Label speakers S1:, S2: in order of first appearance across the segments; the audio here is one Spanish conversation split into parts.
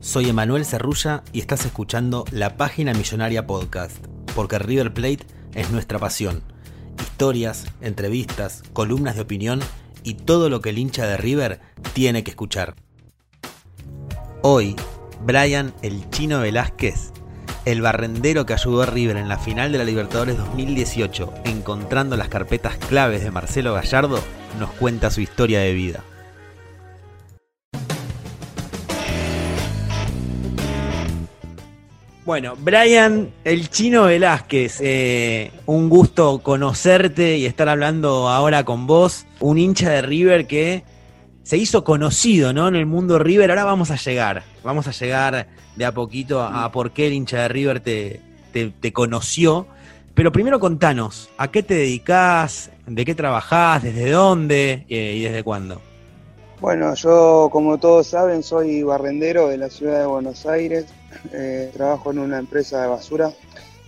S1: Soy Emanuel Cerrulla y estás escuchando la Página Millonaria Podcast, porque River Plate es nuestra pasión. Historias, entrevistas, columnas de opinión y todo lo que el hincha de River tiene que escuchar. Hoy, Brian el Chino Velázquez, el barrendero que ayudó a River en la final de la Libertadores 2018, encontrando las carpetas claves de Marcelo Gallardo, nos cuenta su historia de vida. Bueno, Brian, el chino Velázquez, eh, un gusto conocerte y estar hablando ahora con vos, un hincha de River que se hizo conocido ¿no? en el mundo River. Ahora vamos a llegar, vamos a llegar de a poquito a, por qué el hincha de River te, te, conoció. Pero primero contanos, ¿a qué te dedicas? ¿De qué trabajás? ¿Desde dónde? Eh, ¿Y desde cuándo?
S2: Bueno, yo como todos saben soy barrendero de la ciudad de Buenos Aires, eh, trabajo en una empresa de basura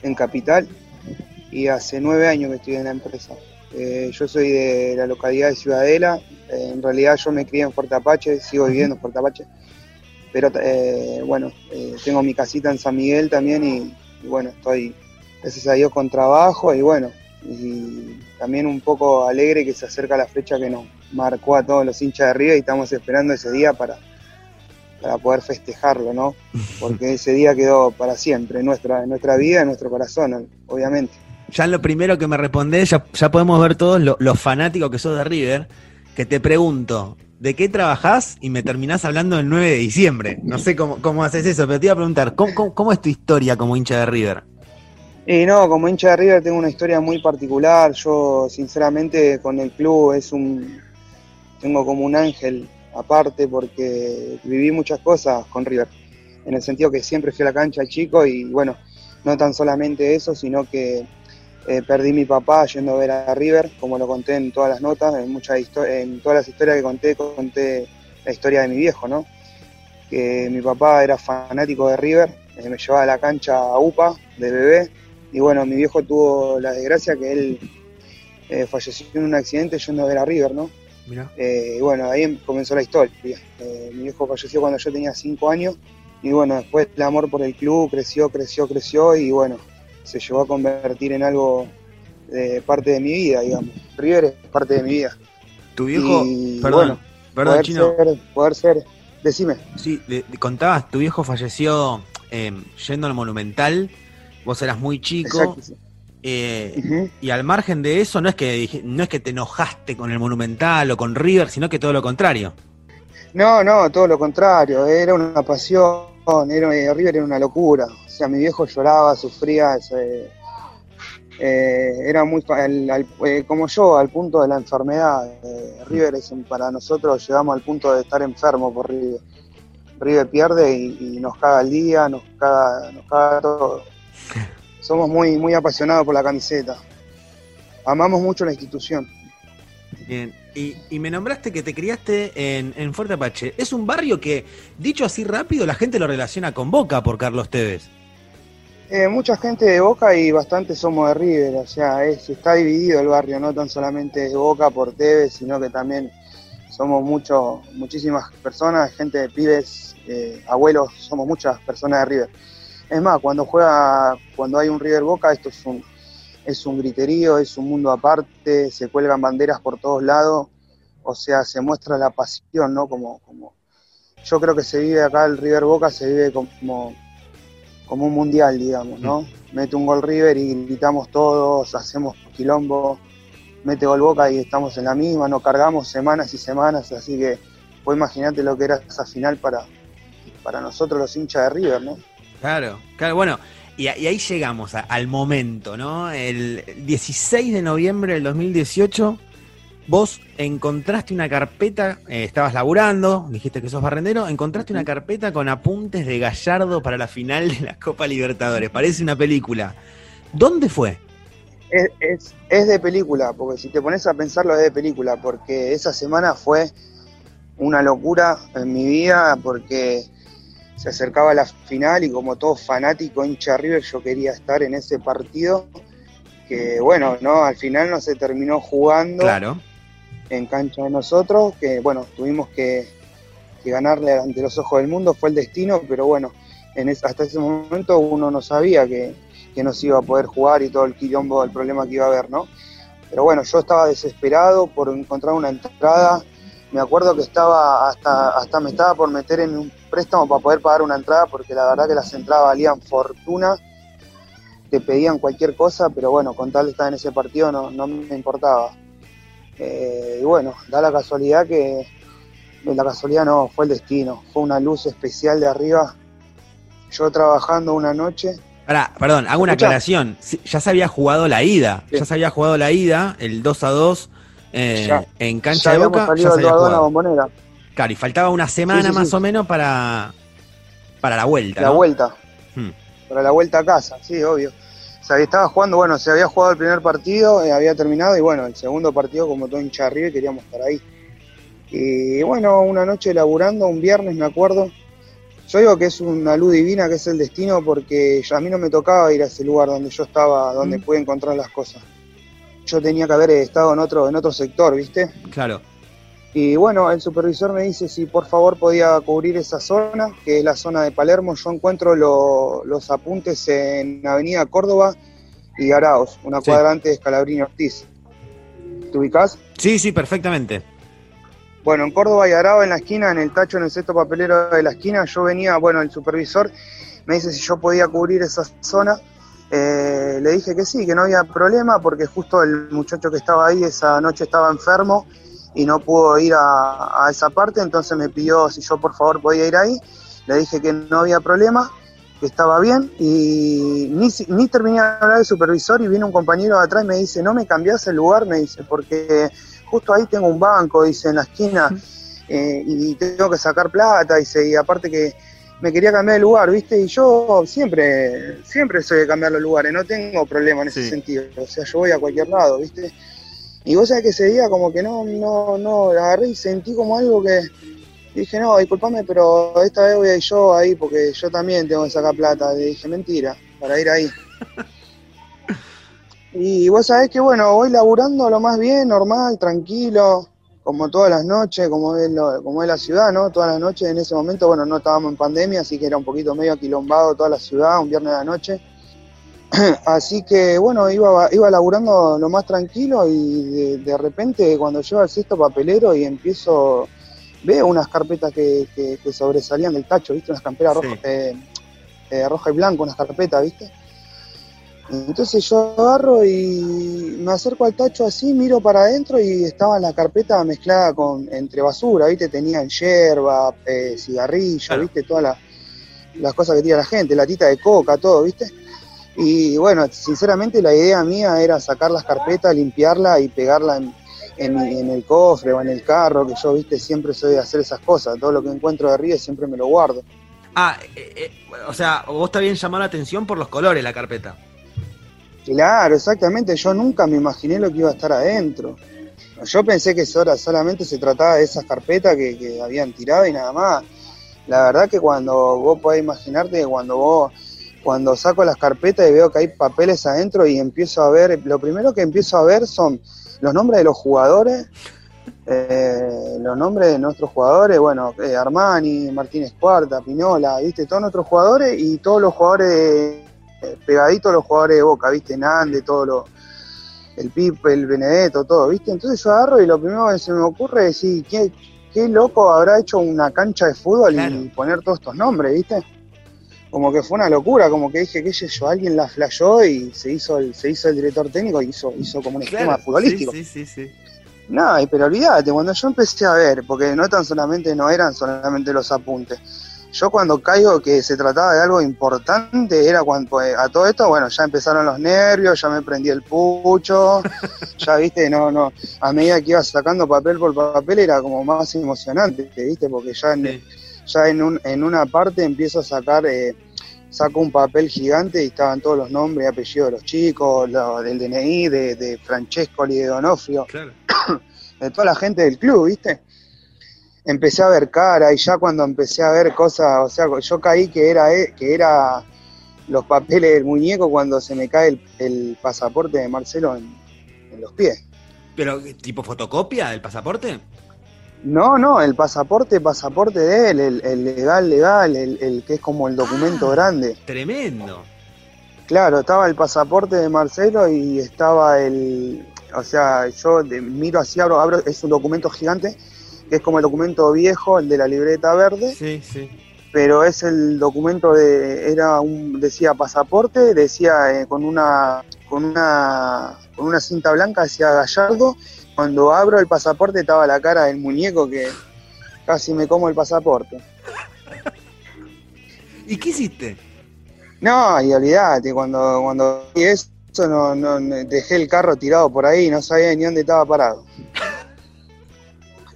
S2: en Capital y hace nueve años que estoy en la empresa. Eh, yo soy de la localidad de Ciudadela, eh, en realidad yo me crié en Fuerte Apache, sigo viviendo en Fuerte Apache, pero bueno, tengo mi casita en San Miguel también y, y, bueno, estoy, gracias a Dios, con trabajo y bueno, y también un poco alegre que se acerca la fecha que nos marcó a todos los hinchas de River y estamos esperando ese día para para poder festejarlo, ¿no? Porque ese día quedó para siempre en nuestra, en nuestra vida, en nuestro corazón, obviamente.
S1: Ya lo primero que me respondés, ya, ya podemos ver todos los fanáticos que sos de River, que te pregunto, ¿de qué trabajás? Y me terminás hablando el 9 de diciembre. No sé cómo, cómo haces eso, pero te iba a preguntar, ¿cómo, cómo, es tu historia como hincha de River?
S2: Y no, como hincha de River tengo una historia muy particular. Yo, sinceramente, con el club es un. Tengo como un ángel aparte porque viví muchas cosas con River, en el sentido que siempre fui a la cancha chico y bueno, no tan solamente eso, sino que eh, perdí mi papá yendo a ver a River, como lo conté en todas las notas, en, muchas en todas las historias que conté, conté la historia de mi viejo, ¿no? Que mi papá era fanático de River, eh, me llevaba a la cancha a UPA de bebé, y bueno, mi viejo tuvo la desgracia que él eh, falleció en un accidente yendo a ver a River, ¿no? Eh, y bueno, ahí comenzó la historia. Eh, mi viejo falleció cuando yo tenía 5 años y bueno, después el amor por el club creció, creció, creció y bueno, se llevó a convertir en algo de parte de mi vida, digamos. River es parte de mi vida.
S1: Tu viejo, perdón, perdón,
S2: poder
S1: chino.
S2: Ser, poder ser, decime.
S1: Sí, contabas, tu viejo falleció em, yendo al Monumental, vos eras muy chico. Eh, y al margen de eso, no es, que, no es que te enojaste con el Monumental o con River, sino que todo lo contrario.
S2: No, no, todo lo contrario. Era una pasión. Era, eh, River era una locura. O sea, mi viejo lloraba, sufría. Eh, era muy. como yo, al punto de la enfermedad. River es para nosotros, llegamos al punto de estar enfermo por River. River pierde y, nos caga el día, nos caga, nos caga todo somos muy, muy apasionados por la camiseta. Amamos mucho la institución.
S1: Bien, y, me nombraste que te criaste en, en, Fuerte Apache. Es un barrio que, dicho así rápido, la gente lo relaciona con Boca por Carlos Tevez.
S2: Eh, mucha gente de Boca y bastante somos de River, o sea, es, está dividido el barrio, no tan solamente de Boca por Tevez, sino que también somos mucho, muchísimas personas, gente de pibes, eh, abuelos, somos muchas personas de River. Es más, cuando juega, cuando hay un River Boca, esto es un, es un griterío, es un mundo aparte, se cuelgan banderas por todos lados, o sea, se muestra la pasión, ¿no? Como, como yo creo que se vive acá el River Boca, se vive como, como un mundial, digamos, ¿no? Mete un gol River y gritamos todos, hacemos quilombo, mete gol Boca y estamos en la misma, nos cargamos semanas y semanas, así que pues imagínate lo que era esa final para, para nosotros los hinchas de River, ¿no?
S1: Claro, claro, bueno, y, ahí llegamos al momento, ¿no? El 16 de noviembre del 2018 vos encontraste una carpeta, eh, estabas laburando, dijiste que sos barrendero, encontraste una carpeta con apuntes de Gallardo para la final de la Copa Libertadores. Parece una película. ¿Dónde fue?
S2: Es, es, de película, porque si te pones a pensarlo es de película, porque esa semana fue una locura en mi vida, porque se acercaba la final y como todo fanático hincha River yo quería estar en ese partido que bueno, no, al final no se terminó jugando.
S1: Claro
S2: en cancha de nosotros, que bueno, tuvimos que, ganarle ante los ojos del mundo, fue el destino, pero bueno, en hasta ese momento uno no sabía que, que no se iba a poder jugar y todo el quilombo, el problema que iba a haber, ¿no? Pero bueno, yo estaba desesperado por encontrar una entrada. Me acuerdo que estaba hasta, hasta me estaba por meter en un préstamo para poder pagar una entrada, porque la verdad que las entradas valían fortuna. Te pedían cualquier cosa, pero bueno, con tal de estar en ese partido no, no me importaba. Eh, y bueno, da la casualidad que, la casualidad no, fue el destino, fue una luz especial de arriba. Yo trabajando una noche.
S1: Ahora, perdón, hago una aclaración. Ya se había jugado la ida, ya se había jugado la ida, el 2 a 2 eh, en cancha de Boca.
S2: ya se había bombonera.
S1: Claro, y faltaba una semana más o menos para, para la vuelta.
S2: La vuelta. Hmm. Para la vuelta a casa, sí, obvio se estaba jugando, bueno, se había jugado el primer partido, eh, había terminado y bueno, el segundo partido como todo hincha arriba queríamos estar ahí. Y bueno, una noche laburando, un viernes me acuerdo, yo digo que es una luz divina, que es el destino, porque a mí no me tocaba ir a ese lugar donde yo estaba, donde mm. pude encontrar las cosas. Yo tenía que haber estado en otro, en otro sector, ¿viste?
S1: Claro.
S2: Y bueno, el supervisor me dice si por favor podía cubrir esa zona, que es la zona de Palermo. Yo encuentro los apuntes en Avenida Córdoba y Araos, una cuadrante de Scalabrini Ortiz. ¿Te ubicás?
S1: Sí, sí, perfectamente.
S2: Bueno, en Córdoba y Araos, en la esquina, en el tacho, en el sexto papelero de la esquina, yo venía, bueno, el supervisor me dice si yo podía cubrir esa zona. Eh, le dije que sí, que no había problema, porque justo el muchacho que estaba ahí esa noche estaba enfermo y no pudo ir a, esa parte, entonces me pidió si yo por favor podía ir ahí, le dije que no había problema, que estaba bien y ni, ni terminé de hablar del supervisor y viene un compañero de atrás y me dice, no me cambias el lugar, me dice, porque justo ahí tengo un banco, dice, en la esquina eh, y tengo que sacar plata, dice, y aparte que me quería cambiar de lugar, ¿viste? Y yo siempre, siempre soy de cambiar los lugares, no tengo problema en ese sentido, o sea, yo voy a cualquier lado, ¿viste? Y vos sabés que ese día como que no, no, no, agarré y sentí como algo que dije, no, disculpame, pero esta vez voy a ir yo ahí porque yo también tengo que sacar plata. Y dije, mentira, para ir ahí. y vos sabés que bueno, voy laburando lo más bien, normal, tranquilo, como todas las noches, como es, como es la ciudad, ¿no? Todas las noches en ese momento, bueno, no estábamos en pandemia, así que era un poquito medio aquilombado toda la ciudad, un viernes de la noche. Así que bueno, iba, iba laburando lo más tranquilo y de, repente cuando llego al sexto papelero y empiezo, veo unas carpetas que, sobresalían del tacho, ¿viste? Unas camperas eh, eh, roja y blanco, unas carpetas, ¿viste? Entonces yo agarro y me acerco al tacho así, miro para adentro y estaba la carpeta mezclada con entre basura, ¿viste? Tenían hierba, eh, cigarrillo, ¿viste? Todas las cosas que tira la gente, latita de coca, todo, ¿viste? Y bueno, sinceramente la idea mía era sacar las carpetas, limpiarla y pegarla en, el cofre o en el carro, que yo, viste, siempre soy de hacer esas cosas. Todo lo que encuentro de arriba siempre me lo guardo.
S1: Ah, eh, eh, o sea, vos bien llamó la atención por los colores la carpeta.
S2: Claro, exactamente. Yo nunca me imaginé lo que iba a estar adentro. Yo pensé que solamente se trataba de esas carpetas que, habían tirado y nada más. La verdad que cuando vos podés imaginarte, cuando vos cuando saco las carpetas y veo que hay papeles adentro y empiezo a ver, lo primero que empiezo a ver son los nombres de los jugadores, eh, los nombres de nuestros jugadores, bueno, eh, Armani, Martínez Cuarta, Pinola, viste, todos nuestros jugadores y todos los jugadores eh, pegaditos los jugadores de Boca, viste, Nande, todo lo, el Pipe, el Benedetto, todo, viste, entonces yo agarro y lo primero que se me ocurre es decir, qué loco habrá hecho una cancha de fútbol
S1: Claro.
S2: y poner todos estos nombres, ¿viste? Como que fue una locura, como que dije, qué sé yo, alguien la flasheó y se hizo el, se hizo el director técnico y hizo, hizo como un esquema futbolístico.
S1: Sí, sí, sí. sí.
S2: No, pero olvídate, cuando yo empecé a ver, porque no tan solamente, no eran solamente los apuntes. Yo cuando caigo que se trataba de algo importante, era cuando pues, a todo esto, bueno, ya empezaron los nervios, ya me prendí el pucho, ya viste, no, no, a medida que iba sacando papel por papel era como más emocionante, viste, porque ya en,
S1: Sí.
S2: ya en, un, en una parte empiezo a sacar, eh, saco un papel gigante y estaban todos los nombres y apellidos de los chicos, lo, del DNI, de, de Francesco y de Donofrio
S1: Claro.
S2: de toda la gente del club, ¿viste? Empecé a ver cara y ya cuando empecé a ver cosas, o sea, yo caí que era eh, que era los papeles del muñeco cuando se me cae el, el pasaporte de Marcelo en, en los pies.
S1: Pero, ¿tipo fotocopia del pasaporte?
S2: No, no, el pasaporte, pasaporte de él, el, el legal, legal, el, el que es como el documento
S1: Ah.
S2: grande.
S1: Tremendo.
S2: Claro, estaba el pasaporte de Marcelo y estaba el, o sea, yo miro así, abro, abro, es un documento gigante, que es como el documento viejo, el de la libreta verde,
S1: Sí, sí.
S2: pero es el documento de, era un, decía pasaporte, decía eh, con una, con una, con una cinta blanca decía Gallardo. Cuando abro el pasaporte estaba la cara del muñeco que casi me como el pasaporte.
S1: ¿Y qué hiciste?
S2: No, y olvídate, cuando, cuando vi eso, no, no- dejé el carro tirado por ahí, no sabía ni dónde estaba parado.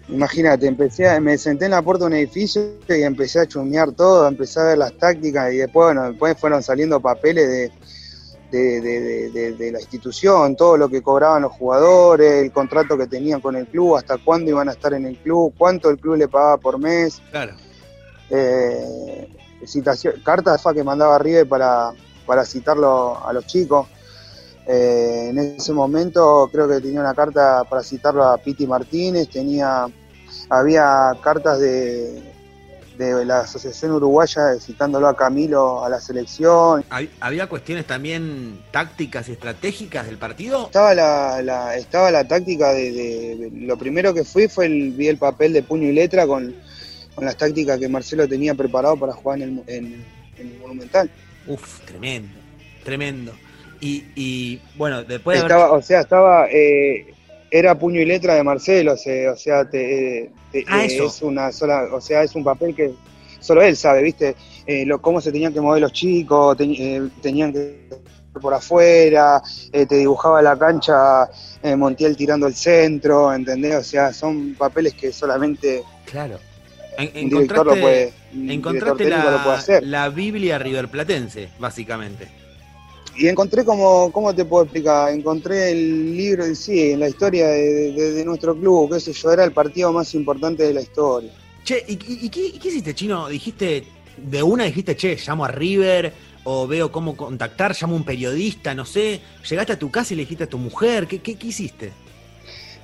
S2: Imagínate, empecé a- me senté en la puerta de un edificio y empecé a chumear todo, empecé a ver las tácticas y después, bueno, después fueron saliendo papeles de, de, de- de- la institución, todo lo que cobraban los jugadores, el contrato que tenían con el club, hasta cuándo iban a estar en el club, cuánto el club le pagaba por mes
S1: Claro.
S2: eh, citación, cartas fa que mandaba River para, para citarlo a los chicos. Eh, en ese momento creo que tenía una carta para citarlo a Piti Martínez, tenía, había cartas de, de la Asociación Uruguaya citándolo a Camilo a la selección.
S1: ¿Hab- ¿Había cuestiones también tácticas y estratégicas del partido?
S2: Estaba la, la- estaba la táctica de- lo primero que fui fue el, vi el papel de puño y letra con, con las tácticas que Marcelo tenía preparado para jugar en el, en- en el Monumental.
S1: Uf, tremendo, tremendo. Y, y bueno, después haber-
S2: Estaba, o sea, estaba, eh, era puño y letra de Marcelo, o sea, o sea, te- te-
S1: Ah,
S2: eh, es una sola, o sea, es un papel que solo él sabe, ¿viste? Eh, lo, cómo se tenían que mover los chicos, te- eh, tenían que por afuera, eh, te dibujaba la cancha eh, Montiel tirando el centro, ¿entendés? O sea, son papeles que solamente
S1: Claro. En-
S2: un director lo puede, un director técnico lo puede
S1: la,
S2: hacer.
S1: la Biblia riverplatense, básicamente.
S2: Y encontré como, ¿cómo te puedo explicar? Encontré el libro en sí, en la historia de, nuestro club, qué sé yo, era el partido más importante de la historia.
S1: Che, ¿y, y- y qué, qué hiciste, Chino? ¿Dijiste, de una dijiste, che, llamo a River, o veo cómo contactar, llamo a un periodista, no sé? ¿Llegaste a tu casa y le dijiste a tu mujer? ¿Qué, qué, qué hiciste?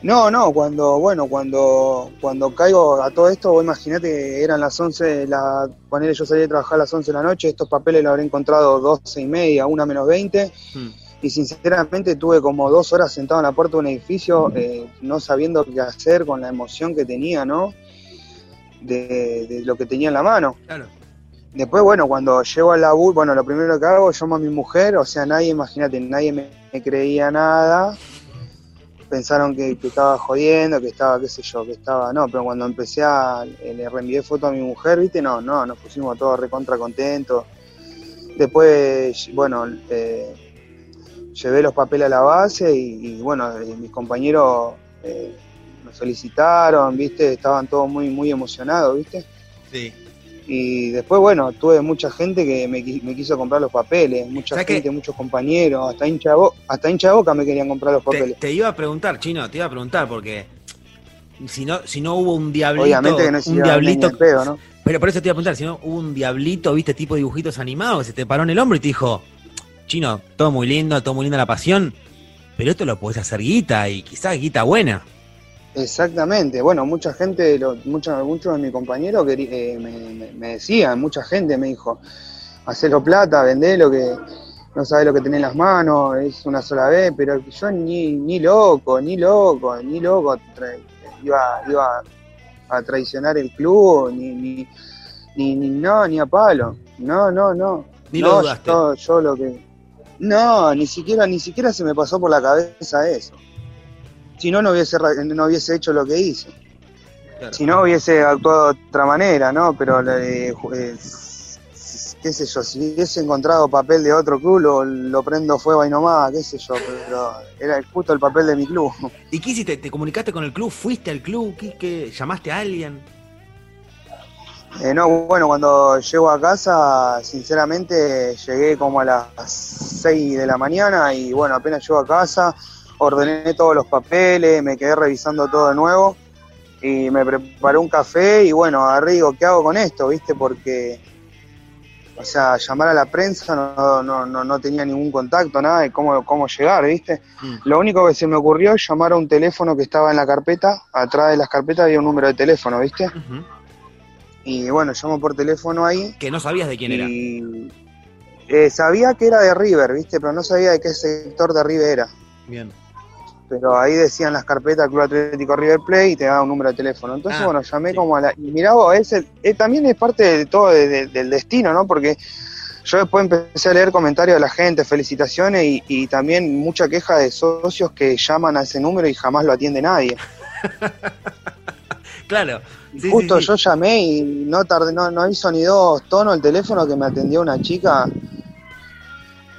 S2: No, no, cuando, bueno, cuando, cuando caigo a todo esto, vos imaginate que eran las 11, la, ponele, yo salí a trabajar a las 11 de la noche, estos papeles los habré encontrado 12 y media, una menos 20,
S1: Hmm.
S2: y sinceramente tuve como dos horas sentado en la puerta de un edificio, eh, no sabiendo qué hacer con la emoción que tenía, ¿no? De, de lo que tenía en la mano.
S1: Claro.
S2: Después, bueno, cuando llego al laburo, bueno, lo primero que hago, llamo a mi mujer, o sea, nadie, imagínate, nadie me, me creía nada. Pensaron que, que estaba jodiendo, que estaba, qué sé yo, que estaba, no, pero cuando empecé a, eh, le reenvié foto a mi mujer, viste, no, no, nos pusimos todos recontra contentos. Después, bueno, eh, llevé los papeles a la base y, y, bueno, eh, mis compañeros eh, me felicitaron, viste, estaban todos muy, muy emocionados, viste.
S1: Sí.
S2: Y después, bueno, tuve mucha gente que me, qui- me quiso comprar los papeles, mucha gente, muchos compañeros, hasta hincha, hasta hincha boca me querían comprar los papeles.
S1: te iba a preguntar, Chino, te iba a preguntar, porque si no, si no hubo un diablito,
S2: Obviamente que no
S1: un diablito,
S2: pedo, ¿no?
S1: pero por eso te iba a preguntar, si no hubo un diablito, viste, tipo dibujitos animados, que se te paró en el hombro y te dijo, Chino, todo muy lindo, todo muy linda la pasión, pero esto lo podés hacer guita y quizás guita buena.
S2: Exactamente, bueno, mucha gente, lo- muchos, muchos de mis compañeros eh, me, me- me decían, mucha gente me dijo, hacelo plata, vendelo, que no sabes lo que tenés en las manos, es una sola vez, pero yo ni, ni loco, ni loco, ni loco, iba, iba, a traicionar el club, ni, ni, ni, ni, no, ni a palo. No, no, no.
S1: Ni
S2: no,
S1: lo dudaste.
S2: Yo, yo lo que. No, ni siquiera, ni siquiera se me pasó por la cabeza eso. Si no, no hubiese, no hubiese hecho lo que hice.
S1: Claro.
S2: Si no, hubiese actuado de otra manera, ¿no? Pero, eh, eh, qué sé yo, si hubiese encontrado papel de otro club, lo, lo prendo fuego ahí nomás, qué sé yo, pero era justo el papel de mi club.
S1: ¿Y qué hiciste? ¿Te comunicaste con el club? ¿Fuiste al club? ¿Qué, qué- llamaste a alguien?
S2: Eh, no, bueno, cuando llego a casa, sinceramente, llegué como a las 6 de la mañana y bueno, apenas llego a casa, ordené todos los papeles, me quedé revisando todo de nuevo y me preparé un café y bueno, agarré digo, ¿qué hago con esto? ¿Viste? Porque, o sea, llamar a la prensa no, no, no, no tenía ningún contacto, nada de cómo, cómo llegar, ¿viste?
S1: Mm.
S2: Lo único que se me ocurrió es llamar a un teléfono que estaba en la carpeta, atrás de las carpetas había un número de teléfono, ¿viste?
S1: Ujú.
S2: Y bueno, llamo por teléfono ahí
S1: Que no sabías de quién era.
S2: y eh, sabía que era de River, ¿viste? Pero no sabía de qué sector de River era.
S1: Bien.
S2: Pero ahí decían las carpetas Club Atlético River Play y te daba un número de teléfono. Entonces,
S1: Ah,
S2: bueno, llamé
S1: sí.
S2: como a la... Y mirá vos, ese, eh, también es parte de todo de- de- del destino, ¿no? Porque yo después empecé a leer comentarios de la gente, felicitaciones y, y también mucha queja de socios que llaman a ese número y jamás lo atiende nadie.
S1: Claro. Sí,
S2: Justo
S1: sí.
S2: yo llamé y no tardé, no, no hizo ni dos tonos el teléfono que me atendió una chica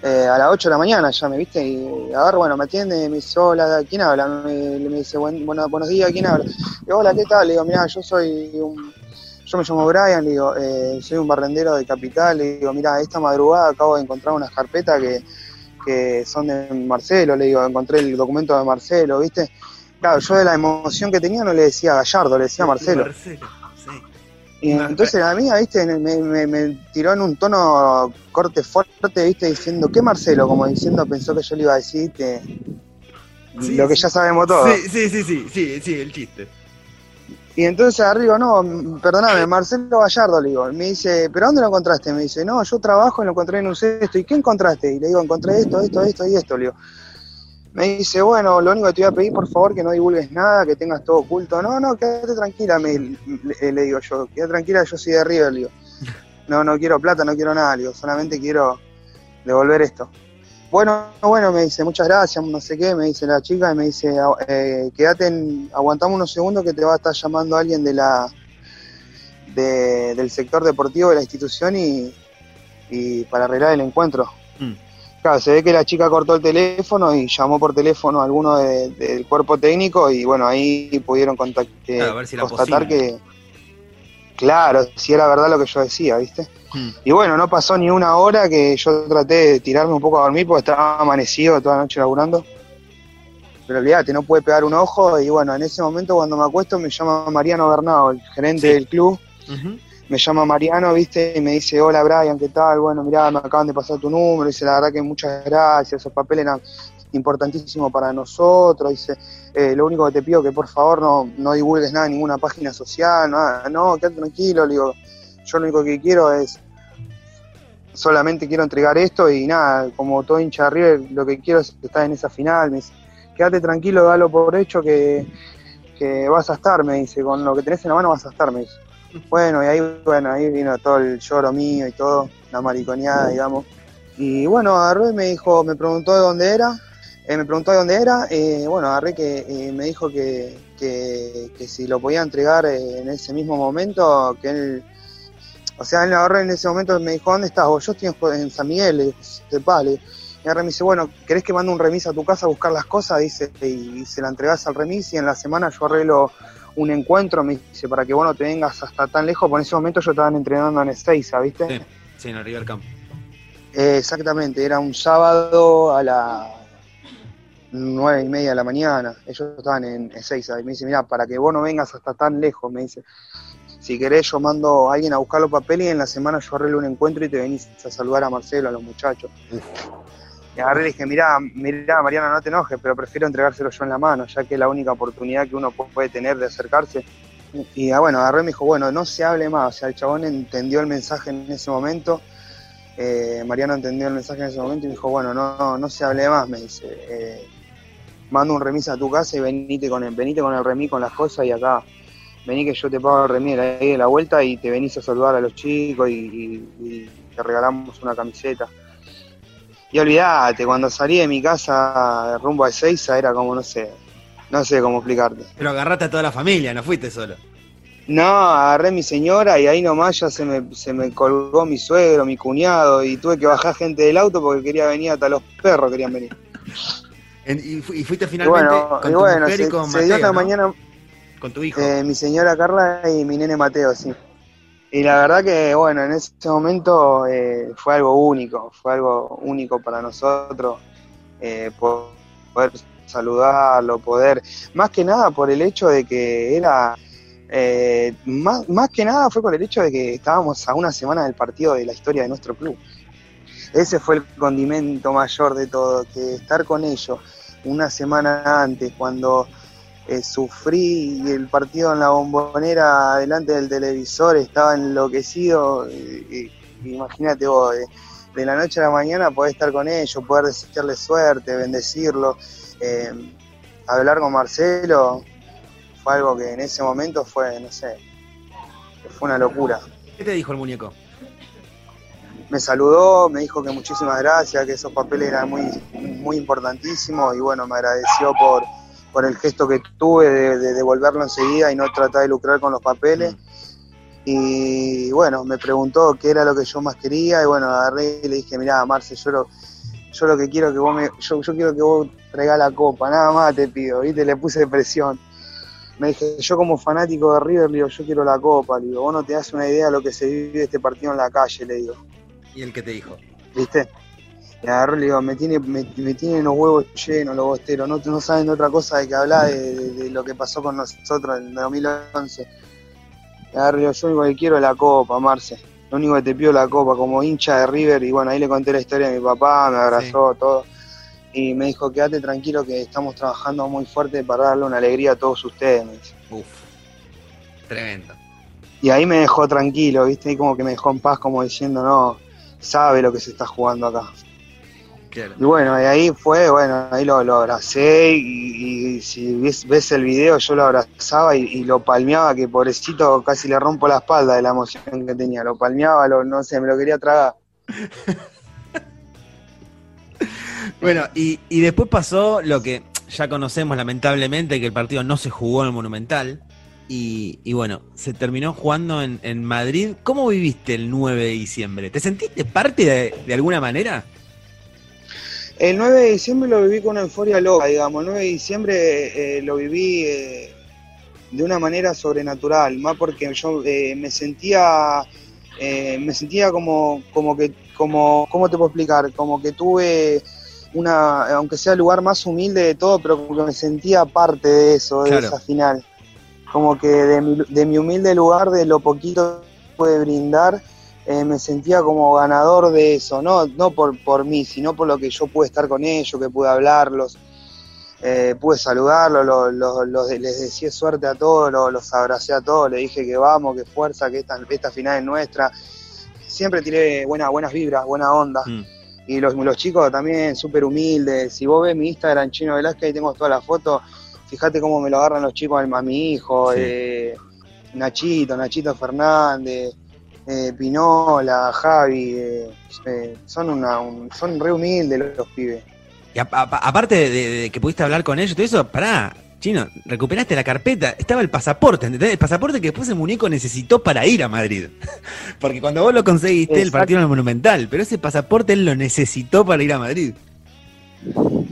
S2: eh, a las 8 de la mañana, ya me viste, y agarro, bueno, me atiende, me dice, hola, ¿quién habla? Me, me dice, "Buen- bueno, buenos días, ¿quién habla? Le digo, hola, ¿qué tal? Le digo, mira, yo soy un, yo me llamo Brian, le digo, eh, soy un barrendero de Capital, le digo, mira, esta madrugada acabo de encontrar unas carpetas que, que son de Marcelo, le digo, encontré el documento de Marcelo, ¿viste? Claro, yo de la emoción que tenía no le decía Gallardo, le decía Marcelo.
S1: Marcelo.
S2: Y entonces la mía, viste, me, me- me tiró en un tono corte fuerte, viste, diciendo, ¿qué Marcelo? Como diciendo, pensó que yo le iba a decir
S1: Sí,
S2: lo que ya sabemos todos.
S1: Sí, sí, sí, sí, sí, sí, el chiste.
S2: Y entonces arriba, no, perdóname, Marcelo Gallardo, le digo. Me dice, ¿pero dónde lo encontraste? Me dice, no, yo trabajo y lo encontré en un cesto. ¿Y qué encontraste? Y le digo, encontré esto, esto, esto y esto, le digo. Me dice, bueno, lo único que te voy a pedir, por favor, que no divulgues nada, que tengas todo oculto. No, no, quédate tranquila, me, le, le digo yo. Quédate tranquila, yo soy de River, le digo. No, no quiero plata, no quiero nada, le digo. Solamente quiero devolver esto. Bueno, bueno, me dice, muchas gracias, no sé qué, me dice la chica, y me dice, eh, quédate, en, aguantamos unos segundos que te va a estar llamando alguien de la de- del sector deportivo de la institución y, y para arreglar el encuentro. Claro, se ve que la chica cortó el teléfono y llamó por teléfono a alguno de- del cuerpo técnico y bueno, ahí pudieron contact- eh,
S1: Claro, a ver si era
S2: constatar que, claro, si era verdad lo que yo decía, ¿viste?
S1: Mm.
S2: Y bueno, no pasó ni una hora que yo traté de tirarme un poco a dormir porque estaba amanecido toda la noche laburando. Pero olvídate, no puede pegar un ojo y bueno, en ese momento cuando me acuesto me llama Mariano Bernao, el gerente
S1: Sí.
S2: del club,
S1: Ujú.
S2: Me llama Mariano, viste, y me dice, hola Brian, ¿qué tal? Bueno, mirá, me acaban de pasar tu número, dice, la verdad que muchas gracias, esos papeles eran importantísimos para nosotros, dice, eh, lo único que te pido es que por favor no, no divulgues nada en ninguna página social, nada, no, quédate tranquilo, le digo, yo lo único que quiero es, solamente quiero entregar esto y nada, como todo hincha de River, lo que quiero es estar en esa final, me dice, quédate tranquilo, dalo por hecho que, que vas a estar, me dice, con lo que tenés en la mano vas a estar, me dice. Bueno, y ahí, bueno, ahí vino todo el lloro mío y todo, la mariconeada, digamos. Y bueno, agarró y me dijo, me preguntó de dónde era, eh, me preguntó de dónde era, eh, bueno, agarré que eh, me dijo que, que, si lo podía entregar eh, en ese mismo momento, que él, o sea, él agarró en ese momento me dijo, ¿dónde estás vos? Yo estoy en, San Miguel, le digo, sepa, le digo. Y agarré me dice, bueno, ¿querés que mande un remis a tu casa a buscar las cosas? Dice, y, y se la entregás al remis y en la semana yo arreglo un encuentro, me dice, para que vos no te vengas hasta tan lejos, porque en ese momento yo estaba entrenando en Ezeiza, ¿viste?
S1: Sí, sí, en el River Camp.
S2: Eh, exactamente, era un sábado a las nueve y media de la mañana, ellos estaban en Ezeiza, y me dice, mira, para que vos no vengas hasta tan lejos, me dice, si querés yo mando a alguien a buscar los papeles y en la semana yo arreglo un encuentro y te venís a saludar a Marcelo, a los muchachos. Y agarré y dije, mirá, mirá, Mariana, no te enojes, pero prefiero entregárselo yo en la mano, ya que es la única oportunidad que uno puede tener de acercarse. Y ah, bueno, agarré y me dijo, bueno, no se hable más. O sea, el chabón entendió el mensaje en ese momento. eh, Mariano entendió el mensaje en ese momento y me dijo, bueno, no, no, se hable más, me dice. eh, mando un remis a tu casa y venite con el, venite con el remis con las cosas y acá vení que yo te pago el remier ahí de la vuelta y te venís a saludar a los chicos y te regalamos una camiseta. Y olvídate, cuando salí de mi casa rumbo a Ezeiza era como, no sé, no sé cómo explicarte.
S1: Pero agarraste a toda la familia, no fuiste solo.
S2: No, agarré a mi señora y ahí nomás ya se me, se me colgó mi suegro, mi cuñado y tuve que bajar gente del auto porque quería venir hasta los perros querían venir.
S1: En- y, fu- y fuiste
S2: Y
S1: finalmente
S2: bueno,
S1: con
S2: y
S1: tu
S2: bueno
S1: mujer y
S2: se,
S1: con
S2: se
S1: Mateo,
S2: dio esta
S1: ¿no?
S2: mañana
S1: Con tu hijo.
S2: eh, mi señora Carla y mi nene Mateo, sí. Y la verdad que, bueno, en ese momento eh, fue algo único, fue algo único para nosotros, eh, po- poder saludarlo, poder, más que nada por el hecho de que era, eh, más, más que nada fue por el hecho de que estábamos a una semana del partido de la historia de nuestro club. Ese fue el condimento mayor de todo, que estar con ellos una semana antes, cuando eh, sufrí el partido en la bombonera delante del televisor, estaba enloquecido. y- y- Imagínate vos, de, de la noche a la mañana poder estar con ellos, poder desearle suerte, bendecirlo, eh, hablar con Marcelo, fue algo que en ese momento fue, no sé, fue una locura.
S1: ¿Qué te dijo el muñeco?
S2: me saludó, me dijo que muchísimas gracias, que esos papeles eran muy, muy importantísimos y bueno, me agradeció por, por el gesto que tuve de, de devolverlo enseguida y no tratar de lucrar con los papeles. Y bueno, me preguntó qué era lo que yo más quería y bueno, agarré y le dije, mirá, Marce, yo lo, yo lo que quiero que vos me, yo, yo quiero que vos traigas la copa, nada más te pido, viste, le puse presión. Me dije, yo como fanático de River, le digo, yo quiero la copa, le digo, vos no te das una idea de lo que se vive este partido en la calle, le digo.
S1: ¿Y el que te dijo?
S2: ¿viste? Y agarró y le digo, me tiene, me, me tienen los huevos llenos los bosteros, no, no saben de otra cosa de que hablar de, de- de lo que pasó con nosotros en el 2011. Y agarró y digo, yo lo único que quiero es la copa, Marce. Lo único que te pido es la copa, como hincha de River, y bueno, ahí le conté la historia de mi papá, me abrazó, todo. Y me dijo, quédate tranquilo que estamos trabajando muy fuerte para darle una alegría a todos ustedes, me dice.
S1: Uf. Tremendo.
S2: Y ahí me dejó tranquilo, ¿viste? Y como que me dejó en paz, como diciendo, no, sabe lo que se está jugando acá.
S1: Claro.
S2: Y bueno, y ahí fue, bueno, ahí lo, lo abracé y, y si ves, ves el video yo lo abrazaba y, y lo palmeaba, que pobrecito casi le rompo la espalda de la emoción que tenía, lo palmeaba, lo, no sé, me lo quería tragar.
S1: Bueno, y, y después pasó lo que ya conocemos lamentablemente, que el partido no se jugó en el Monumental. Y, y bueno, se terminó jugando en, en Madrid. ¿Cómo viviste el 9 de diciembre? ¿Te sentiste parte de, de alguna manera?
S2: El 9 de diciembre lo viví con una euforia loca, digamos, el 9 de diciembre eh, lo viví eh, de una manera sobrenatural, más porque yo eh, me sentía, eh, me sentía como, como que, como, ¿cómo te puedo explicar? Como que tuve una, aunque sea el lugar más humilde de todo, pero como que me sentía parte de eso, de esa final. Como que de mi, de mi humilde lugar, de lo poquito que pude brindar, eh, me sentía como ganador de eso, no, no por, por mí, sino por lo que yo pude estar con ellos, que pude hablarlos, eh, pude saludarlos, los, los- los- les decía suerte a todos, los, los abracé a todos, les dije que vamos, que fuerza, que esta, esta final es nuestra. Siempre tiré buenas, buenas vibras, buena onda.
S1: Mm.
S2: Y los, los chicos también súper humildes. Si vos ves mi Instagram, Chino Velázquez, ahí tengo todas las fotos. Fíjate cómo me lo agarran los chicos a, a mi hijo,
S1: Sí.
S2: eh, Nachito, Nachito Fernández, eh, Pinola, Javi. eh, eh, son, una, un- son re humildes los, pibes.
S1: Y a- a- aparte de, de que pudiste hablar con ellos, todo eso, pará, chino, recuperaste la carpeta, estaba el pasaporte, ¿entendés? El pasaporte que después el muñeco necesitó para ir a Madrid. Porque cuando vos lo conseguiste, el
S2: Exacto.
S1: partido en el Monumental, pero ese pasaporte él lo necesitó para ir a Madrid.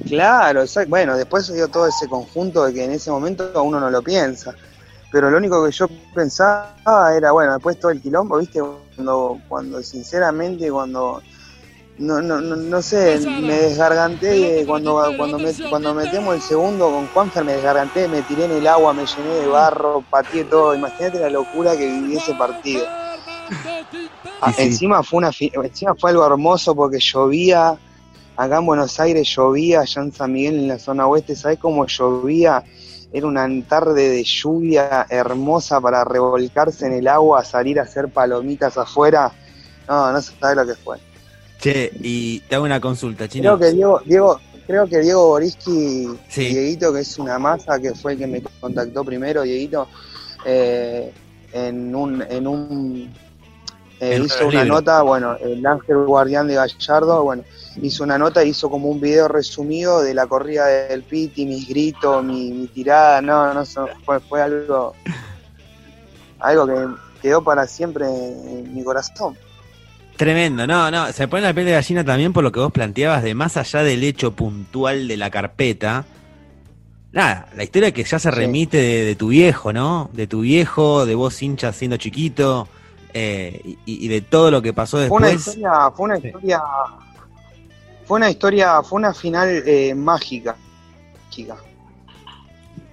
S2: Claro. Bueno, después se dio todo ese conjunto de que en ese momento uno no lo piensa. Pero lo único que yo pensaba era, bueno, después todo el quilombo, ¿viste? Cuando, cuando sinceramente, cuando, no, no, no, no sé, me desgarganté, cuando, cuando, me, cuando metemos el segundo con Juanfer me desgarganté, me tiré en el agua, me llené de barro, pateé todo. Imagínate la locura que viví ese partido. Ah,
S1: sí.
S2: Encima fue una encima fue algo hermoso porque llovía, acá en Buenos Aires llovía, allá en San Miguel en la zona oeste, ¿sabes cómo llovía? Era una tarde de lluvia hermosa para revolcarse en el agua, salir a hacer palomitas afuera. No, no sabes lo que fue.
S1: Che, y te hago una consulta, chino.
S2: Creo que Diego, Diego, creo que Diego Boriski,
S1: Sí.
S2: Dieguito, que es una masa, que fue el que me contactó primero, Dieguito, eh, en un, en un eh, hizo una nota, bueno, el Ángel Guardián de Gallardo, bueno, hizo una nota, hizo como un video resumido de la corrida del Piti, mis gritos, mi, mi tirada, no, no, fue, fue algo, algo que quedó para siempre en mi corazón.
S1: Tremendo, no, no, se pone la piel de gallina también por lo que vos planteabas de más allá del hecho puntual de la carpeta. Nada, la historia que ya se
S2: Sí.
S1: remite de, de tu viejo, ¿no? De tu viejo, de vos hincha siendo chiquito, eh, y, y de todo lo que pasó
S2: una
S1: después.
S2: historia, fue una historia, fue una historia, fue una final eh, mágica,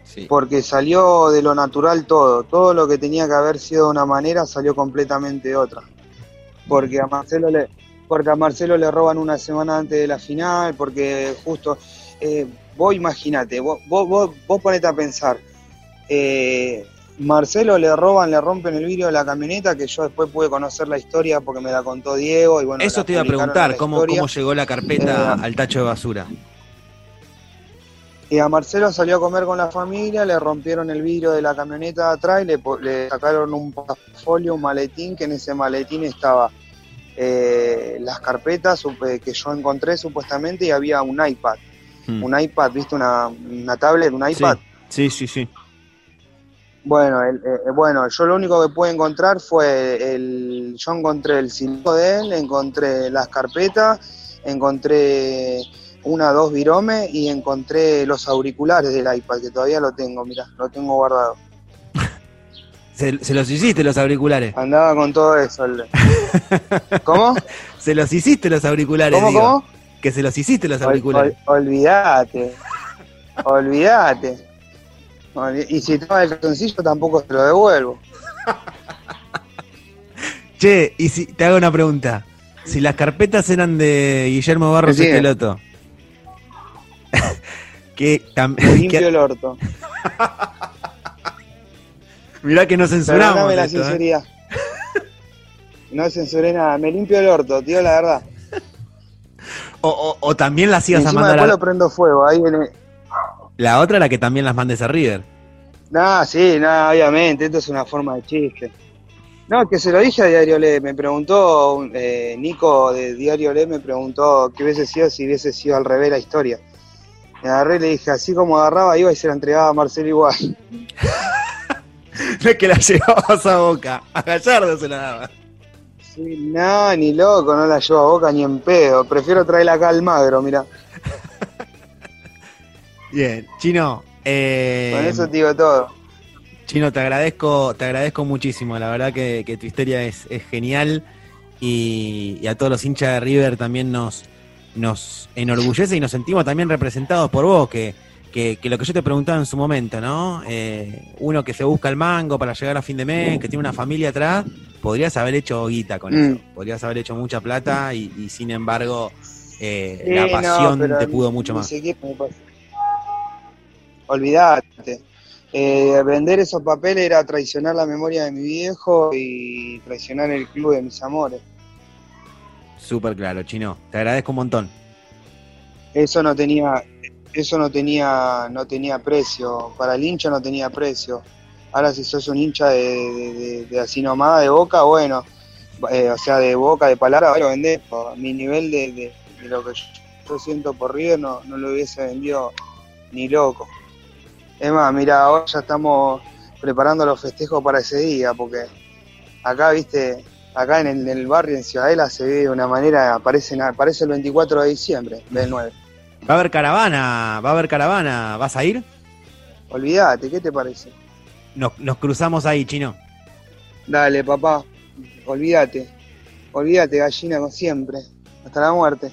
S1: Sí.
S2: porque salió de lo natural todo, todo lo que tenía que haber sido de una manera salió completamente de otra, porque a Marcelo le, porque a Marcelo le roban una semana antes de la final, porque justo, eh, vos imagínate, vos, vos, vos, vos ponete a pensar, eh, Marcelo le roban, le rompen el vidrio de la camioneta, que yo después pude conocer la historia porque me la contó Diego y bueno.
S1: Eso te iba a preguntar, ¿cómo, cómo llegó la carpeta
S2: Eh,
S1: al tacho de basura?
S2: Y a Marcelo salió a comer con la familia, le rompieron el vidrio de la camioneta de atrás y le, sacaron un portafolio, un maletín, que en ese maletín estaba eh, las carpetas supe- que yo encontré supuestamente y había un iPad.
S1: Hmm.
S2: Un iPad, ¿viste? Una, una tablet, un iPad.
S1: Sí, sí, sí.
S2: Bueno, el- eh, bueno, yo lo único que pude encontrar fue el. Yo encontré el cilindro de él, encontré las carpetas, encontré una, dos viromes y encontré los auriculares del iPad, que todavía lo tengo, mira, lo tengo guardado.
S1: Se, se los hiciste los auriculares.
S2: Andaba con todo eso. el- ¿Cómo?
S1: Se los hiciste los auriculares,
S2: ¿Cómo,
S1: digo.
S2: cómo?
S1: Que se los hiciste los
S2: Ol-
S1: auriculares.
S2: ol- olvídate. olvídate. Y si toma el calzoncillo tampoco se lo devuelvo.
S1: Che, y si te hago una pregunta. Si las carpetas eran de Guillermo Barros
S2: Decime.
S1: Esqueloto. que también.
S2: limpio el orto.
S1: Mirá que no censuramos.
S2: Perdóname la
S1: ¿eh?
S2: sinceridad. No censuré nada, me limpio el orto, tío, la verdad.
S1: O, o- o también las
S2: Y
S1: ibas a mandar
S2: después
S1: a...
S2: lo prendo fuego, ahí viene.
S1: La otra la que también las mandes a River.
S2: No, sí, no, obviamente, esto es una forma de chiste. No, que se lo dije a Diario Le, me preguntó, eh, Nico de Diario Le me preguntó qué hubiese sido si hubiese sido al revés la historia. Me agarré y le dije, así como agarraba, iba y se la entregaba a Marcelo igual.
S1: No es que la llevabas a boca. A Gallardo se la daba.
S2: Sí, no, ni loco, no la llevo a boca ni en pedo. Prefiero traerla acá al magro, mira.
S1: Bien, Chino. eh,
S2: Con eso te digo todo.
S1: Chino, te agradezco, te agradezco muchísimo. La verdad que, que tu historia es, es genial y, y a todos los hinchas de River también nos, nos enorgullece y nos sentimos también representados por vos, que, que, que lo que yo te preguntaba en su momento, ¿no? Eh, uno que se busca el mango para llegar a fin de mes, que tiene una familia atrás, podrías haber hecho guita con
S2: Mm.
S1: eso, podrías haber hecho mucha plata y, y sin embargo eh,
S2: Sí,
S1: la
S2: no,
S1: pasión
S2: pero
S1: te pudo mucho más.
S2: Olvídate. Eh, vender esos papeles era traicionar la memoria de mi viejo y traicionar el club de mis amores.
S1: Súper claro, Chino. Te agradezco un montón.
S2: Eso no tenía, eso no tenía, no tenía precio. Para el hincha no tenía precio. Ahora si sos un hincha de, de, de- de así nomás, de boca, bueno, eh, o sea, de boca, de palabra, bueno, vendés. Mi nivel de, lo que yo, yo siento por River no, no lo hubiese vendido ni loco. Es más, mira, ahora ya estamos preparando los festejos para ese día, porque acá, viste, acá en el, en el barrio, en Ciudadela, se ve de una manera, aparece, aparece el 24 de diciembre del 9.
S1: Va a haber caravana, va a haber caravana. ¿Vas a ir?
S2: Olvídate, ¿qué te parece?
S1: Nos, nos cruzamos ahí, Chino.
S2: Dale, papá, olvídate. Olvídate, gallina, con siempre. Hasta la muerte.